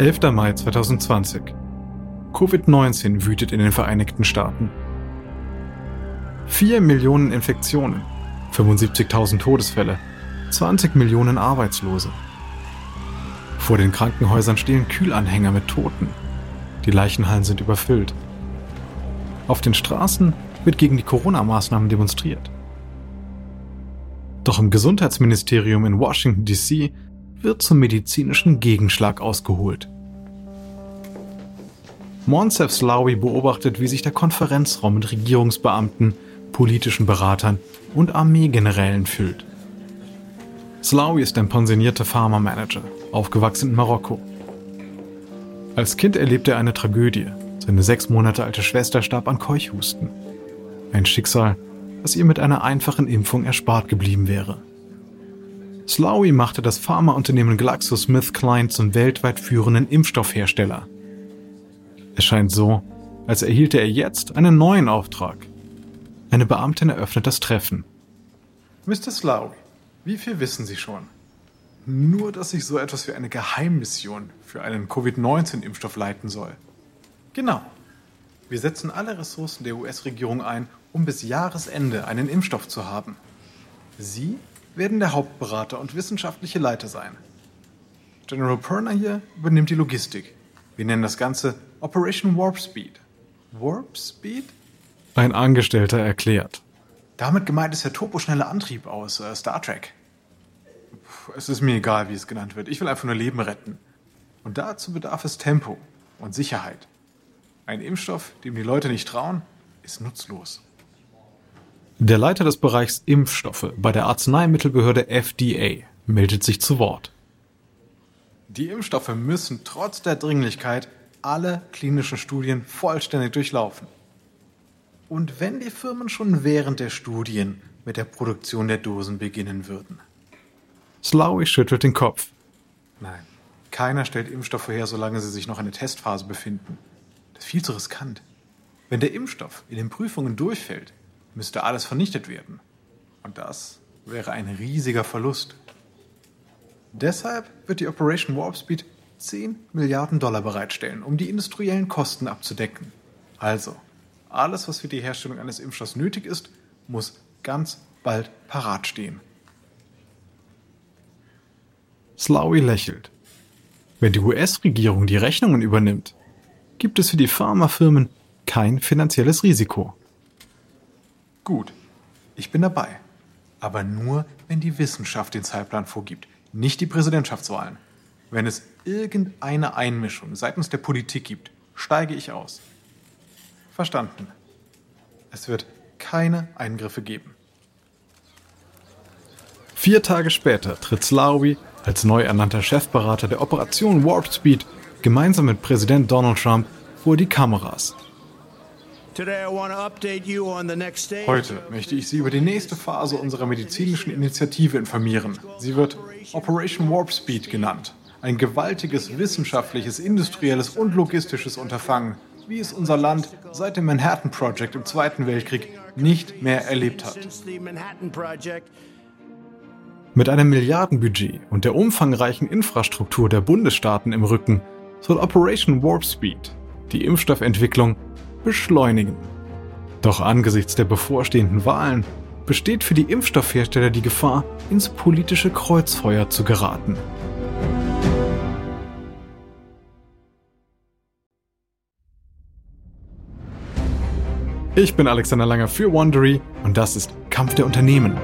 11. Mai 2020. Covid-19 wütet in den Vereinigten Staaten. 4 Millionen Infektionen, 75.000 Todesfälle, 20 Millionen Arbeitslose. Vor den Krankenhäusern stehen Kühlanhänger mit Toten. Die Leichenhallen sind überfüllt. Auf den Straßen wird gegen die Corona-Maßnahmen demonstriert. Doch im Gesundheitsministerium in Washington, D.C. wird zum medizinischen Gegenschlag ausgeholt. Monsef Slawi beobachtet, wie sich der Konferenzraum mit Regierungsbeamten, politischen Beratern und Armeegenerälen füllt. Slawi ist ein pensionierter Pharma-Manager, aufgewachsen in Marokko. Als Kind erlebte er eine Tragödie. Seine sechs Monate alte Schwester starb an Keuchhusten. Ein Schicksal, das ihr mit einer einfachen Impfung erspart geblieben wäre. Slawi machte das Pharmaunternehmen GlaxoSmithKline zum weltweit führenden Impfstoffhersteller. Es scheint so, als erhielte er jetzt einen neuen Auftrag. Eine Beamtin eröffnet das Treffen. Mr. Slawi, wie viel wissen Sie schon? Nur, dass ich so etwas wie eine Geheimmission für einen Covid-19-Impfstoff leiten soll. Genau. Wir setzen alle Ressourcen der US-Regierung ein, um bis Jahresende einen Impfstoff zu haben. Sie werden der Hauptberater und wissenschaftliche Leiter sein. General Perner hier übernimmt die Logistik. Wir nennen das Ganze Operation Warp Speed. Warp Speed? Ein Angestellter erklärt. Damit gemeint ist der turboschnelle Antrieb aus äh, Star Trek. Puh, es ist mir egal, wie es genannt wird. Ich will einfach nur Leben retten. Und dazu bedarf es Tempo und Sicherheit. Ein Impfstoff, dem die Leute nicht trauen, ist nutzlos. Der Leiter des Bereichs Impfstoffe bei der Arzneimittelbehörde FDA meldet sich zu Wort. Die Impfstoffe müssen trotz der Dringlichkeit alle klinischen Studien vollständig durchlaufen. Und wenn die Firmen schon während der Studien mit der Produktion der Dosen beginnen würden? Slawi schüttelt den Kopf. Nein, keiner stellt Impfstoffe her, solange sie sich noch in der Testphase befinden. Das ist viel zu riskant. Wenn der Impfstoff in den Prüfungen durchfällt, müsste alles vernichtet werden. Und das wäre ein riesiger Verlust. Deshalb wird die Operation Warp Speed 10 Milliarden Dollar bereitstellen, um die industriellen Kosten abzudecken. Also, alles, was für die Herstellung eines Impfstoffs nötig ist, muss ganz bald parat stehen. Slawi lächelt. Wenn die US-Regierung die Rechnungen übernimmt, gibt es für die Pharmafirmen kein finanzielles Risiko. Gut, ich bin dabei. Aber nur, wenn die Wissenschaft den Zeitplan vorgibt, nicht die Präsidentschaftswahlen. Wenn es irgendeine Einmischung seitens der Politik gibt, steige ich aus. Verstanden. Es wird keine Eingriffe geben. Vier Tage später tritt Slawi als neu ernannter Chefberater der Operation Warp Speed gemeinsam mit Präsident Donald Trump vor die Kameras. Heute möchte ich Sie über die nächste Phase unserer medizinischen Initiative informieren. Sie wird Operation Warp Speed genannt. Ein gewaltiges wissenschaftliches, industrielles und logistisches Unterfangen, wie es unser Land seit dem Manhattan Project im Zweiten Weltkrieg nicht mehr erlebt hat. Mit einem Milliardenbudget und der umfangreichen Infrastruktur der Bundesstaaten im Rücken soll Operation Warp Speed die Impfstoffentwicklung beschleunigen. Doch angesichts der bevorstehenden Wahlen besteht für die Impfstoffhersteller die Gefahr, ins politische Kreuzfeuer zu geraten. Ich bin Alexander Langer für Wondery und das ist Kampf der Unternehmen.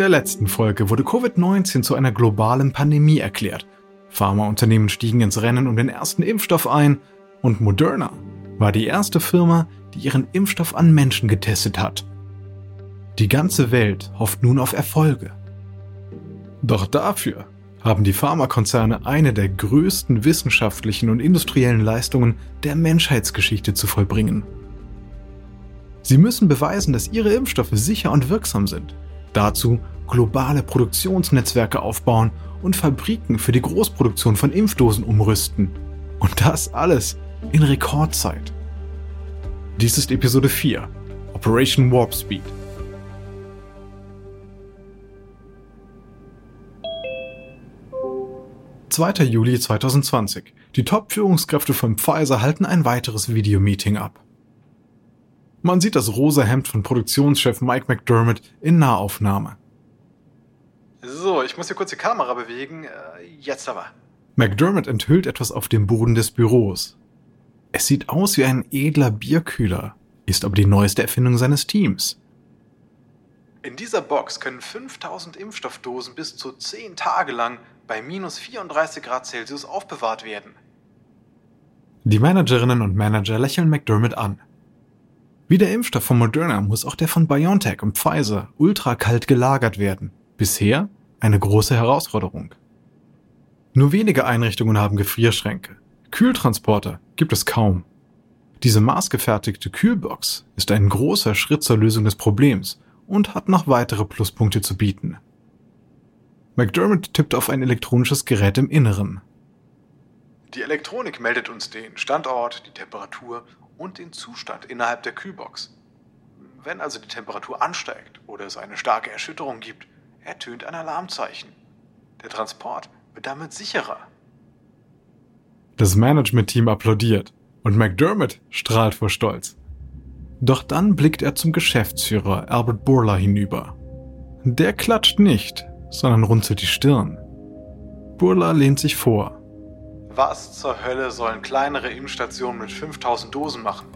Der letzten Folge wurde Covid-19 zu einer globalen Pandemie erklärt. Pharmaunternehmen stiegen ins Rennen um den ersten Impfstoff ein und Moderna war die erste Firma, die ihren Impfstoff an Menschen getestet hat. Die ganze Welt hofft nun auf Erfolge. Doch dafür haben die Pharmakonzerne eine der größten wissenschaftlichen und industriellen Leistungen der Menschheitsgeschichte zu vollbringen. Sie müssen beweisen, dass ihre Impfstoffe sicher und wirksam sind. Dazu globale Produktionsnetzwerke aufbauen und Fabriken für die Großproduktion von Impfdosen umrüsten. Und das alles in Rekordzeit. Dies ist Episode 4, Operation Warp Speed. »2. Juli 2020. Die Top-Führungskräfte von Pfizer halten ein weiteres Videomeeting ab. Man sieht das rosa Hemd von Produktionschef Mike McDermott in Nahaufnahme. So, ich muss hier kurz die Kamera bewegen. Äh, jetzt aber. McDermott enthüllt etwas auf dem Boden des Büros. Es sieht aus wie ein edler Bierkühler, ist aber die neueste Erfindung seines Teams. In dieser Box können 5000 Impfstoffdosen bis zu 10 Tage lang bei minus 34 Grad Celsius aufbewahrt werden. Die Managerinnen und Manager lächeln McDermott an. Wie der Impfstoff von Moderna muss auch der von BioNTech und Pfizer ultrakalt gelagert werden. Bisher eine große Herausforderung. Nur wenige Einrichtungen haben Gefrierschränke. Kühltransporter gibt es kaum. Diese maßgefertigte Kühlbox ist ein großer Schritt zur Lösung des Problems und hat noch weitere Pluspunkte zu bieten. McDermott tippt auf ein elektronisches Gerät im Inneren. Die Elektronik meldet uns den Standort, die Temperatur und den Zustand innerhalb der Kühlbox. Wenn also die Temperatur ansteigt oder es eine starke Erschütterung gibt, ertönt ein Alarmzeichen. Der Transport wird damit sicherer. Das Management-Team applaudiert und McDermott strahlt vor Stolz. Doch dann blickt er zum Geschäftsführer Albert Burla hinüber. Der klatscht nicht, sondern runzelt die Stirn. Burla lehnt sich vor. Was zur Hölle sollen kleinere Impfstationen mit 5000 Dosen machen?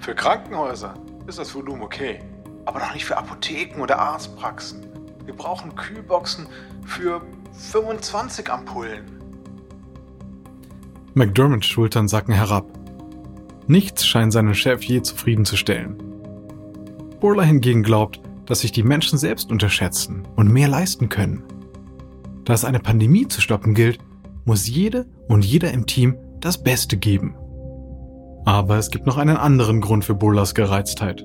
Für Krankenhäuser ist das Volumen okay, aber doch nicht für Apotheken oder Arztpraxen. Wir brauchen Kühlboxen für 25 Ampullen. McDermotts Schultern sacken herab. Nichts scheint seinen Chef je zufriedenzustellen. Burla hingegen glaubt, dass sich die Menschen selbst unterschätzen und mehr leisten können. Da es eine Pandemie zu stoppen gilt, muss jede und jeder im Team das Beste geben. Aber es gibt noch einen anderen Grund für Burlas Gereiztheit.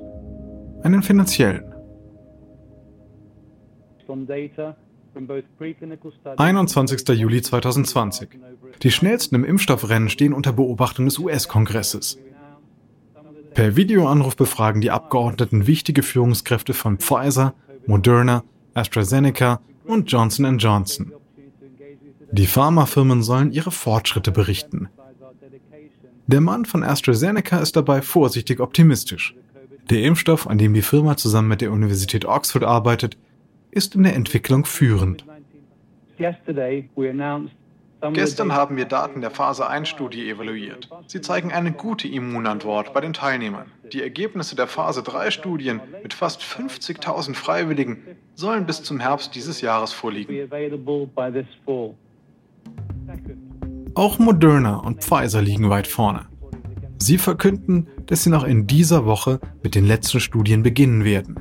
Einen finanziellen. 21. Juli 2020. Die schnellsten im Impfstoffrennen stehen unter Beobachtung des US-Kongresses. Per Videoanruf befragen die Abgeordneten wichtige Führungskräfte von Pfizer, Moderna, AstraZeneca und Johnson Johnson. Die Pharmafirmen sollen ihre Fortschritte berichten. Der Mann von AstraZeneca ist dabei vorsichtig optimistisch. Der Impfstoff, an dem die Firma zusammen mit der Universität Oxford arbeitet, ist in der Entwicklung führend. Gestern haben wir Daten der Phase 1-Studie evaluiert. Sie zeigen eine gute Immunantwort bei den Teilnehmern. Die Ergebnisse der Phase 3-Studien mit fast 50.000 Freiwilligen sollen bis zum Herbst dieses Jahres vorliegen. Auch Moderna und Pfizer liegen weit vorne. Sie verkünden, dass sie noch in dieser Woche mit den letzten Studien beginnen werden.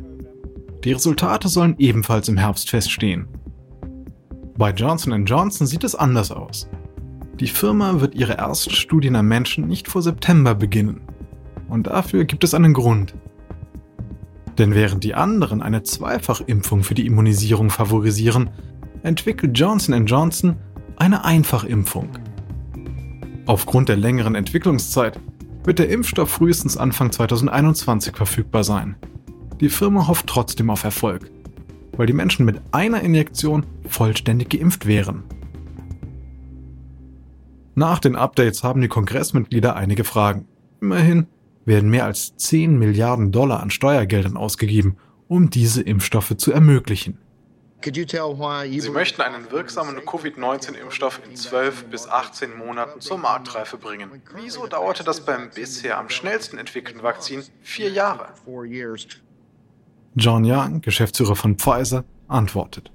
Die Resultate sollen ebenfalls im Herbst feststehen. Bei Johnson Johnson sieht es anders aus. Die Firma wird ihre ersten Studien am Menschen nicht vor September beginnen. Und dafür gibt es einen Grund. Denn während die anderen eine Zweifachimpfung für die Immunisierung favorisieren, entwickelt Johnson Johnson eine Einfachimpfung. Aufgrund der längeren Entwicklungszeit wird der Impfstoff frühestens Anfang 2021 verfügbar sein. Die Firma hofft trotzdem auf Erfolg, weil die Menschen mit einer Injektion vollständig geimpft wären. Nach den Updates haben die Kongressmitglieder einige Fragen. Immerhin werden mehr als 10 Milliarden Dollar an Steuergeldern ausgegeben, um diese Impfstoffe zu ermöglichen. Sie möchten einen wirksamen Covid-19-Impfstoff in 12 bis 18 Monaten zur Marktreife bringen. Wieso dauerte das beim bisher am schnellsten entwickelten Vakzin vier Jahre? John Young, Geschäftsführer von Pfizer, antwortet.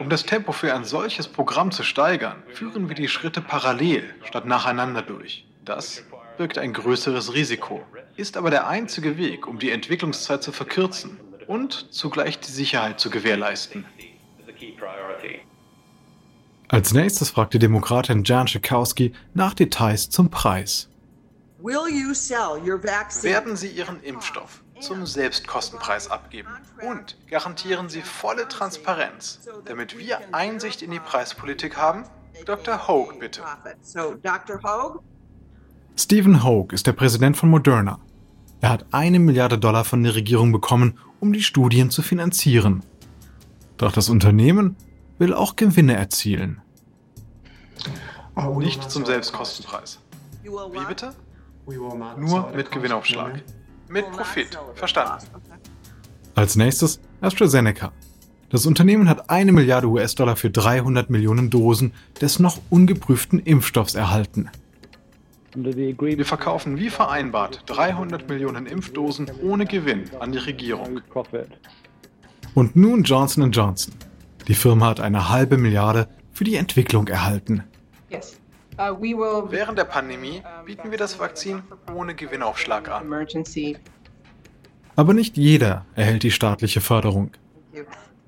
Um das Tempo für ein solches Programm zu steigern, führen wir die Schritte parallel statt nacheinander durch. Das birgt ein größeres Risiko, ist aber der einzige Weg, um die Entwicklungszeit zu verkürzen und zugleich die Sicherheit zu gewährleisten. Als nächstes fragt die Demokratin Jan Schakowsky nach Details zum Preis. Werden Sie Ihren Impfstoff zum Selbstkostenpreis abgeben und garantieren Sie volle Transparenz, damit wir Einsicht in die Preispolitik haben? Dr. Hogue, bitte. Stephen Hogue ist der Präsident von Moderna. Er hat eine Milliarde Dollar von der Regierung bekommen, um die Studien zu finanzieren. Doch das Unternehmen will auch Gewinne erzielen. Nicht zum Selbstkostenpreis. Wie bitte? Nur mit Gewinnaufschlag. Mit Profit. Verstanden. Als nächstes AstraZeneca. Das Unternehmen hat eine Milliarde US-Dollar für 300 Millionen Dosen des noch ungeprüften Impfstoffs erhalten. Wir verkaufen wie vereinbart 300 Millionen Impfdosen ohne Gewinn an die Regierung. Und nun Johnson Johnson. Die Firma hat eine halbe Milliarde für die Entwicklung erhalten. Uh, Während der Pandemie bieten wir das Vakzin ohne Gewinnaufschlag an. Aber nicht jeder erhält die staatliche Förderung.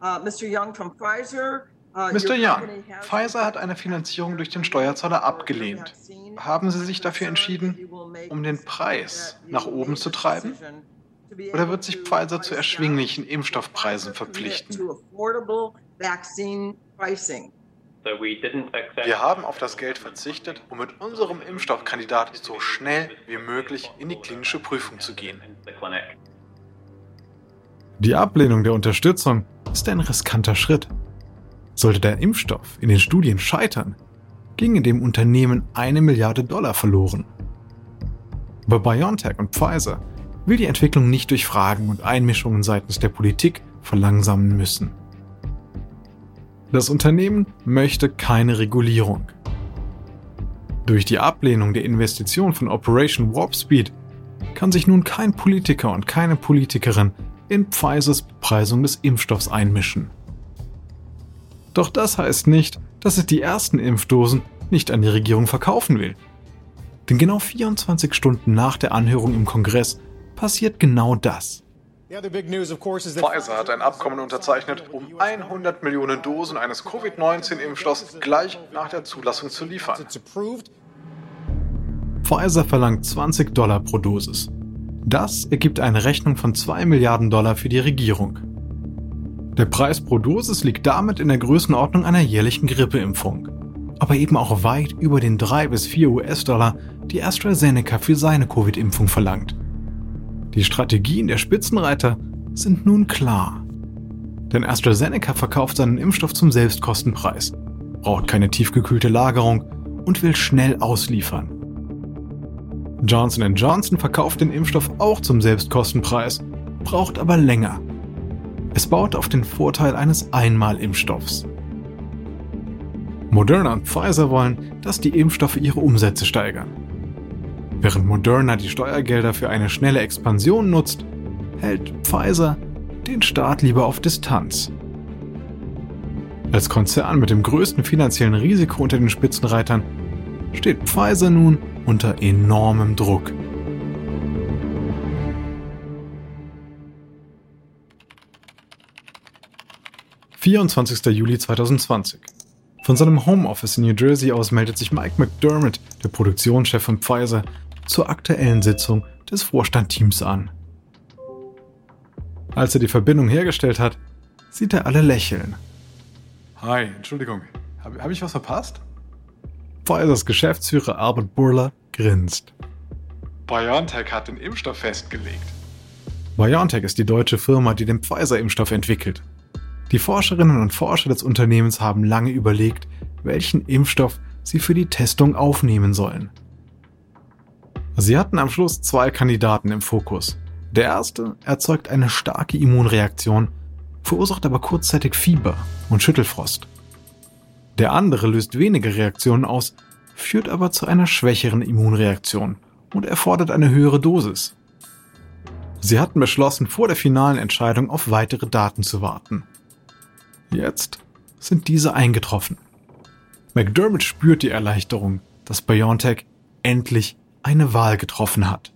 Uh, Mr. Young, uh, Pfizer hat eine Finanzierung durch den Steuerzahler abgelehnt. Haben Sie sich dafür entschieden, um den Preis nach oben zu treiben? Oder wird sich Pfizer zu erschwinglichen Impfstoffpreisen verpflichten? Wir haben auf das Geld verzichtet, um mit unserem Impfstoffkandidat so schnell wie möglich in die klinische Prüfung zu gehen. Die Ablehnung der Unterstützung ist ein riskanter Schritt. Sollte der Impfstoff in den Studien scheitern, ginge dem Unternehmen eine Milliarde Dollar verloren. Aber BioNTech und Pfizer will die Entwicklung nicht durch Fragen und Einmischungen seitens der Politik verlangsamen müssen. Das Unternehmen möchte keine Regulierung. Durch die Ablehnung der Investition von Operation Warp Speed kann sich nun kein Politiker und keine Politikerin in Pfizers Bepreisung des Impfstoffs einmischen. Doch das heißt nicht, dass es die ersten Impfdosen nicht an die Regierung verkaufen will. Denn genau 24 Stunden nach der Anhörung im Kongress passiert genau das. Pfizer hat ein Abkommen unterzeichnet, um 100 Millionen Dosen eines Covid-19-Impfstoffs gleich nach der Zulassung zu liefern. Pfizer verlangt 20 Dollar pro Dosis. Das ergibt eine Rechnung von 2 Milliarden Dollar für die Regierung. Der Preis pro Dosis liegt damit in der Größenordnung einer jährlichen Grippeimpfung, aber eben auch weit über den 3 bis 4 US-Dollar, die AstraZeneca für seine Covid-Impfung verlangt. Die Strategien der Spitzenreiter sind nun klar. Denn AstraZeneca verkauft seinen Impfstoff zum Selbstkostenpreis, braucht keine tiefgekühlte Lagerung und will schnell ausliefern. Johnson Johnson verkauft den Impfstoff auch zum Selbstkostenpreis, braucht aber länger. Es baut auf den Vorteil eines Einmalimpfstoffs. Moderna und Pfizer wollen, dass die Impfstoffe ihre Umsätze steigern. Während Moderna die Steuergelder für eine schnelle Expansion nutzt, hält Pfizer den Staat lieber auf Distanz. Als Konzern mit dem größten finanziellen Risiko unter den Spitzenreitern steht Pfizer nun unter enormem Druck. »24. Juli 2020. Von seinem Homeoffice in New Jersey aus meldet sich Mike McDermott, der Produktionschef von Pfizer, zur aktuellen Sitzung des Vorstandteams an. Als er die Verbindung hergestellt hat, sieht er alle lächeln. Hi, Entschuldigung, habe hab ich was verpasst? Pfizers Geschäftsführer Albert Burler grinst. BioNTech hat den Impfstoff festgelegt. BioNTech ist die deutsche Firma, die den Pfizer-Impfstoff entwickelt. Die Forscherinnen und Forscher des Unternehmens haben lange überlegt, welchen Impfstoff sie für die Testung aufnehmen sollen. Sie hatten am Schluss zwei Kandidaten im Fokus. Der erste erzeugt eine starke Immunreaktion, verursacht aber kurzzeitig Fieber und Schüttelfrost. Der andere löst weniger Reaktionen aus, führt aber zu einer schwächeren Immunreaktion und erfordert eine höhere Dosis. Sie hatten beschlossen, vor der finalen Entscheidung auf weitere Daten zu warten. Jetzt sind diese eingetroffen. McDermott spürt die Erleichterung, dass BioNTech endlich eine Wahl getroffen hat.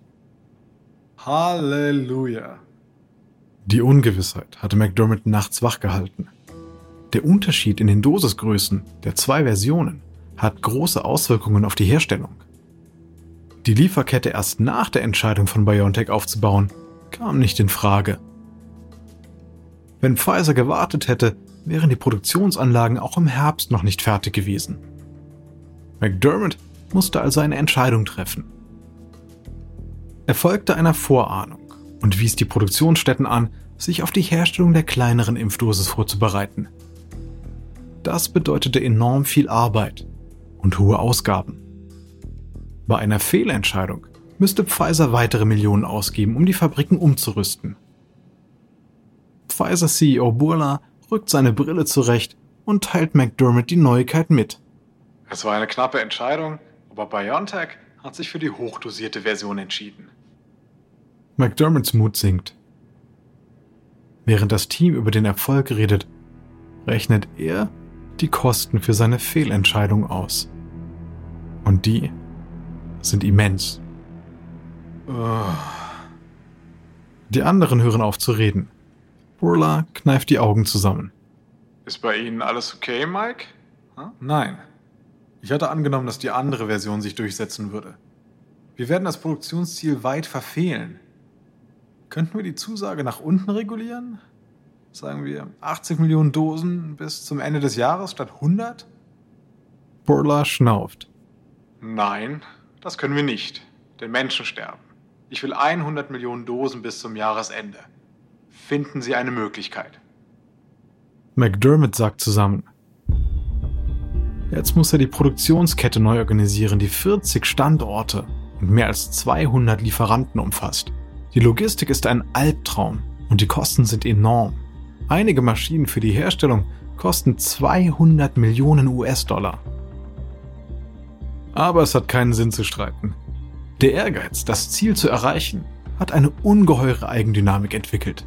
Halleluja. Die Ungewissheit hatte McDermott nachts wachgehalten. Der Unterschied in den Dosisgrößen der zwei Versionen hat große Auswirkungen auf die Herstellung. Die Lieferkette erst nach der Entscheidung von BioNTech aufzubauen, kam nicht in Frage. Wenn Pfizer gewartet hätte, wären die Produktionsanlagen auch im Herbst noch nicht fertig gewesen. McDermott musste also eine Entscheidung treffen. Er folgte einer Vorahnung und wies die Produktionsstätten an, sich auf die Herstellung der kleineren Impfdosis vorzubereiten. Das bedeutete enorm viel Arbeit und hohe Ausgaben. Bei einer Fehlentscheidung müsste Pfizer weitere Millionen ausgeben, um die Fabriken umzurüsten. Pfizer-CEO Burla rückt seine Brille zurecht und teilt McDermott die Neuigkeit mit. Es war eine knappe Entscheidung, aber BioNTech hat sich für die hochdosierte Version entschieden. McDermotts Mut sinkt. Während das Team über den Erfolg redet, rechnet er die Kosten für seine Fehlentscheidung aus. Und die sind immens. Die anderen hören auf zu reden. Burla kneift die Augen zusammen. Ist bei Ihnen alles okay, Mike? Hm? Nein. Ich hatte angenommen, dass die andere Version sich durchsetzen würde. Wir werden das Produktionsziel weit verfehlen. Könnten wir die Zusage nach unten regulieren? Sagen wir 80 Millionen Dosen bis zum Ende des Jahres statt 100? Burla schnauft. Nein, das können wir nicht. Denn Menschen sterben. Ich will 100 Millionen Dosen bis zum Jahresende. Finden Sie eine Möglichkeit. McDermott sagt zusammen. Jetzt muss er die Produktionskette neu organisieren, die 40 Standorte und mehr als 200 Lieferanten umfasst. Die Logistik ist ein Albtraum und die Kosten sind enorm. Einige Maschinen für die Herstellung kosten 200 Millionen US-Dollar. Aber es hat keinen Sinn zu streiten. Der Ehrgeiz, das Ziel zu erreichen, hat eine ungeheure Eigendynamik entwickelt.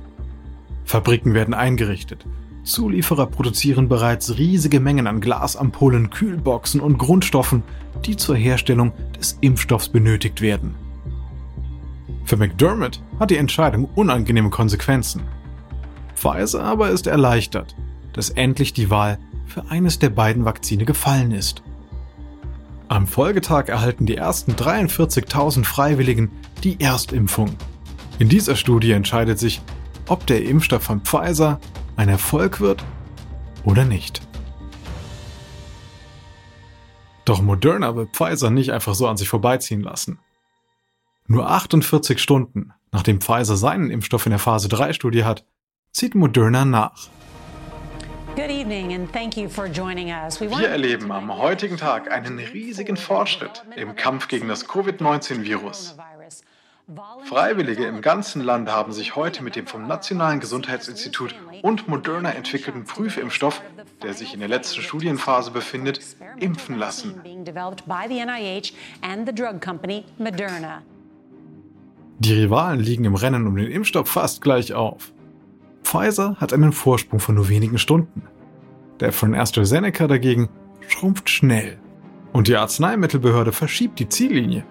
Fabriken werden eingerichtet. Zulieferer produzieren bereits riesige Mengen an Glasampullen, Kühlboxen und Grundstoffen, die zur Herstellung des Impfstoffs benötigt werden. Für McDermott hat die Entscheidung unangenehme Konsequenzen. Pfizer aber ist erleichtert, dass endlich die Wahl für eines der beiden Vakzine gefallen ist. Am Folgetag erhalten die ersten 43.000 Freiwilligen die Erstimpfung. In dieser Studie entscheidet sich, ob der Impfstoff von Pfizer ein Erfolg wird oder nicht. Doch Moderna will Pfizer nicht einfach so an sich vorbeiziehen lassen. Nur 48 Stunden, nachdem Pfizer seinen Impfstoff in der Phase 3 Studie hat, zieht Moderna nach. Wir erleben am heutigen Tag einen riesigen Fortschritt im Kampf gegen das Covid-19-Virus. Freiwillige im ganzen Land haben sich heute mit dem vom Nationalen Gesundheitsinstitut und Moderna entwickelten Prüfimpfstoff, der sich in der letzten Studienphase befindet, impfen lassen. Die Rivalen liegen im Rennen um den Impfstoff fast gleich auf. Pfizer hat einen Vorsprung von nur wenigen Stunden. Der von AstraZeneca dagegen schrumpft schnell. Und die Arzneimittelbehörde verschiebt die Ziellinie.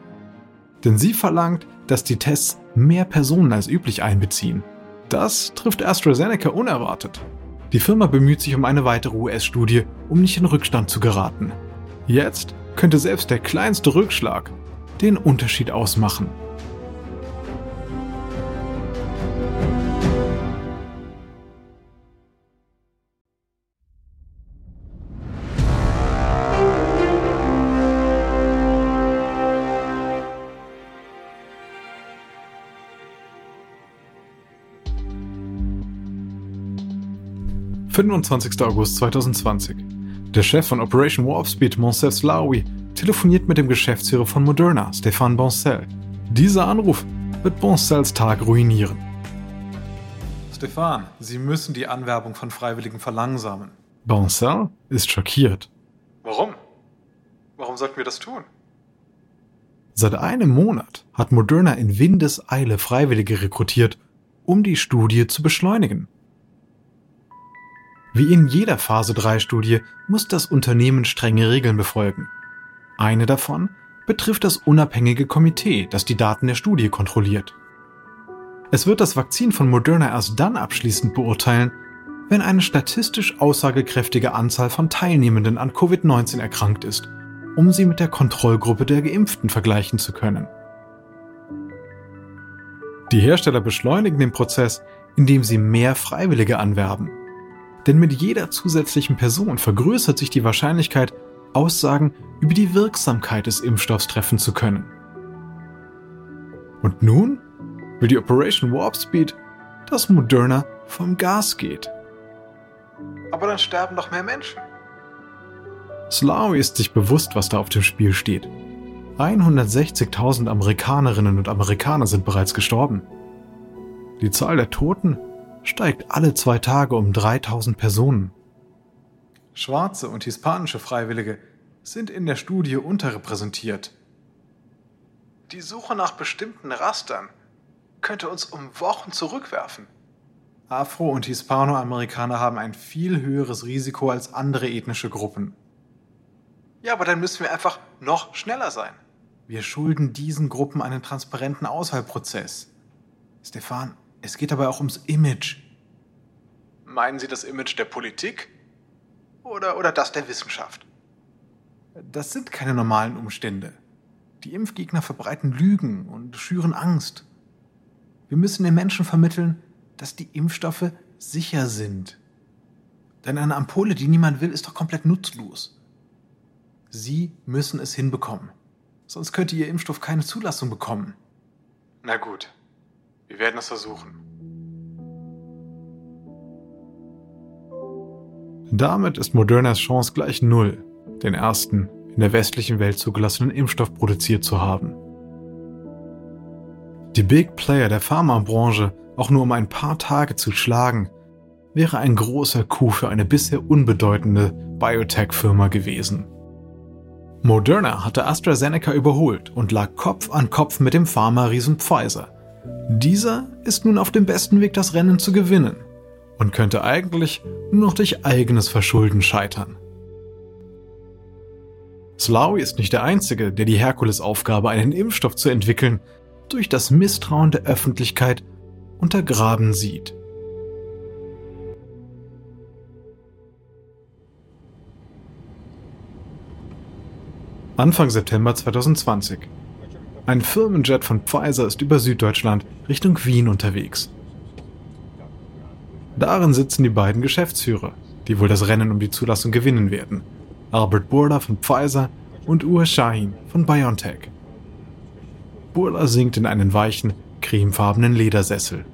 Denn sie verlangt, dass die Tests mehr Personen als üblich einbeziehen. Das trifft AstraZeneca unerwartet. Die Firma bemüht sich um eine weitere US-Studie, um nicht in Rückstand zu geraten. Jetzt könnte selbst der kleinste Rückschlag den Unterschied ausmachen. 25. August 2020. Der Chef von Operation Warp Speed, Monsef Slaoui, telefoniert mit dem Geschäftsführer von Moderna, Stéphane Boncel. Dieser Anruf wird Boncels Tag ruinieren. Stéphane, Sie müssen die Anwerbung von Freiwilligen verlangsamen. Boncel ist schockiert. Warum? Warum sollten wir das tun? Seit einem Monat hat Moderna in Windeseile Freiwillige rekrutiert, um die Studie zu beschleunigen. Wie in jeder Phase 3 Studie muss das Unternehmen strenge Regeln befolgen. Eine davon betrifft das unabhängige Komitee, das die Daten der Studie kontrolliert. Es wird das Vakzin von Moderna erst dann abschließend beurteilen, wenn eine statistisch aussagekräftige Anzahl von Teilnehmenden an Covid-19 erkrankt ist, um sie mit der Kontrollgruppe der Geimpften vergleichen zu können. Die Hersteller beschleunigen den Prozess, indem sie mehr Freiwillige anwerben. Denn mit jeder zusätzlichen Person vergrößert sich die Wahrscheinlichkeit, Aussagen über die Wirksamkeit des Impfstoffs treffen zu können. Und nun will die Operation Warp Speed, dass Moderna vom Gas geht. Aber dann sterben doch mehr Menschen. Slawi ist sich bewusst, was da auf dem Spiel steht. 160.000 Amerikanerinnen und Amerikaner sind bereits gestorben. Die Zahl der Toten steigt alle zwei Tage um 3000 Personen. Schwarze und hispanische Freiwillige sind in der Studie unterrepräsentiert. Die Suche nach bestimmten Rastern könnte uns um Wochen zurückwerfen. Afro- und Hispanoamerikaner haben ein viel höheres Risiko als andere ethnische Gruppen. Ja, aber dann müssen wir einfach noch schneller sein. Wir schulden diesen Gruppen einen transparenten Auswahlprozess. Stefan, es geht aber auch ums Image. Meinen Sie das Image der Politik? Oder, oder das der Wissenschaft? Das sind keine normalen Umstände. Die Impfgegner verbreiten Lügen und schüren Angst. Wir müssen den Menschen vermitteln, dass die Impfstoffe sicher sind. Denn eine Ampulle, die niemand will, ist doch komplett nutzlos. Sie müssen es hinbekommen. Sonst könnte Ihr Impfstoff keine Zulassung bekommen. Na gut, wir werden es versuchen. Damit ist Modernas Chance gleich null, den ersten in der westlichen Welt zugelassenen Impfstoff produziert zu haben. Die Big Player der Pharmabranche auch nur um ein paar Tage zu schlagen, wäre ein großer Coup für eine bisher unbedeutende Biotech-Firma gewesen. Moderna hatte AstraZeneca überholt und lag Kopf an Kopf mit dem Pharma-Riesen Pfizer. Dieser ist nun auf dem besten Weg, das Rennen zu gewinnen und könnte eigentlich nur noch durch eigenes Verschulden scheitern. Slawi ist nicht der Einzige, der die Herkulesaufgabe, einen Impfstoff zu entwickeln, durch das Misstrauen der Öffentlichkeit untergraben sieht. Anfang September 2020. Ein Firmenjet von Pfizer ist über Süddeutschland Richtung Wien unterwegs. Darin sitzen die beiden Geschäftsführer, die wohl das Rennen um die Zulassung gewinnen werden. Albert Burla von Pfizer und Uwe Shahin von BioNTech. Burla sinkt in einen weichen, cremefarbenen Ledersessel.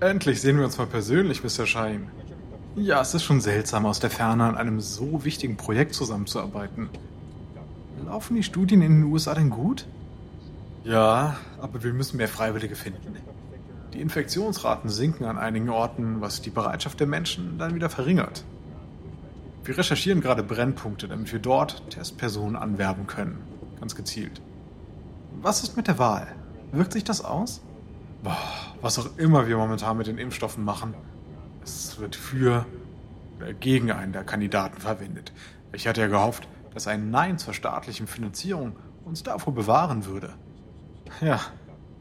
Endlich sehen wir uns mal persönlich, Mr. Shahin. Ja, es ist schon seltsam, aus der Ferne an einem so wichtigen Projekt zusammenzuarbeiten. Laufen die Studien in den USA denn gut? Ja, aber wir müssen mehr Freiwillige finden. Die Infektionsraten sinken an einigen Orten, was die Bereitschaft der Menschen dann wieder verringert. Wir recherchieren gerade Brennpunkte, damit wir dort Testpersonen anwerben können. Ganz gezielt. Was ist mit der Wahl? Wirkt sich das aus? Boah, was auch immer wir momentan mit den Impfstoffen machen, es wird für oder gegen einen der Kandidaten verwendet. Ich hatte ja gehofft, dass ein Nein zur staatlichen Finanzierung uns davor bewahren würde. Ja,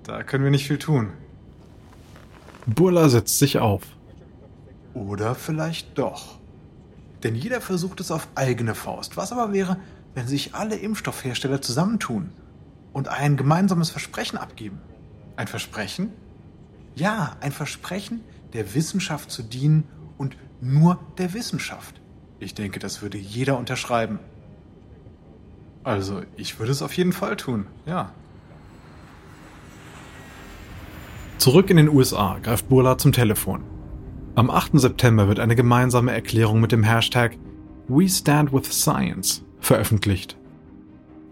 da können wir nicht viel tun. Burla setzt sich auf. Oder vielleicht doch. Denn jeder versucht es auf eigene Faust. Was aber wäre, wenn sich alle Impfstoffhersteller zusammentun und ein gemeinsames Versprechen abgeben? Ein Versprechen? Ja, ein Versprechen, der Wissenschaft zu dienen und nur der Wissenschaft. Ich denke, das würde jeder unterschreiben. Also, ich würde es auf jeden Fall tun, ja. Zurück in den USA greift Burla zum Telefon. Am 8. September wird eine gemeinsame Erklärung mit dem Hashtag We Stand with Science veröffentlicht.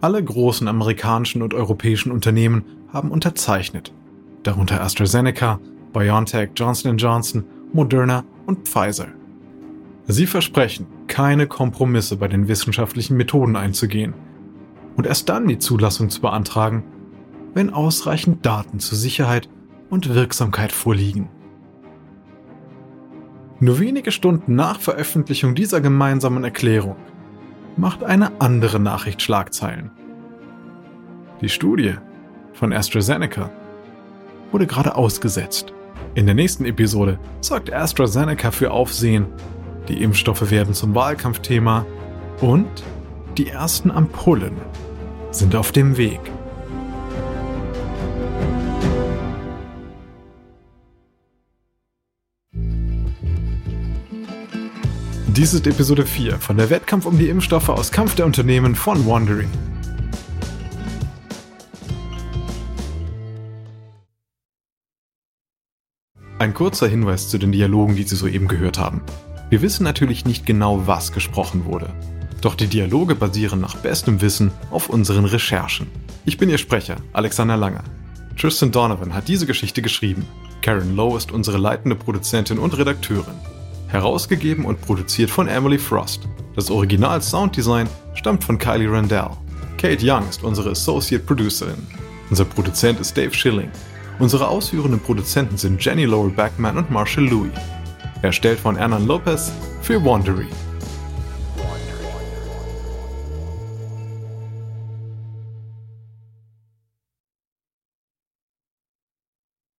Alle großen amerikanischen und europäischen Unternehmen haben unterzeichnet, darunter AstraZeneca, BioNTech, Johnson Johnson, Moderna und Pfizer. Sie versprechen, keine Kompromisse bei den wissenschaftlichen Methoden einzugehen und erst dann die Zulassung zu beantragen, wenn ausreichend Daten zur Sicherheit und Wirksamkeit vorliegen. Nur wenige Stunden nach Veröffentlichung dieser gemeinsamen Erklärung macht eine andere Nachricht Schlagzeilen. Die Studie von AstraZeneca wurde gerade ausgesetzt. In der nächsten Episode sorgt AstraZeneca für Aufsehen, die Impfstoffe werden zum Wahlkampfthema und die ersten Ampullen sind auf dem Weg. Dies ist Episode 4 von der Wettkampf um die Impfstoffe aus Kampf der Unternehmen von Wandering. Ein kurzer Hinweis zu den Dialogen, die Sie soeben gehört haben. Wir wissen natürlich nicht genau, was gesprochen wurde. Doch die Dialoge basieren nach bestem Wissen auf unseren Recherchen. Ich bin Ihr Sprecher, Alexander Langer. Tristan Donovan hat diese Geschichte geschrieben. Karen Lowe ist unsere leitende Produzentin und Redakteurin. Herausgegeben und produziert von Emily Frost. Das Original Sounddesign stammt von Kylie Randell. Kate Young ist unsere Associate Producerin. Unser Produzent ist Dave Schilling. Unsere ausführenden Produzenten sind Jenny Lowell Backman und Marshall Louis. Erstellt von Hernan Lopez für Wandery.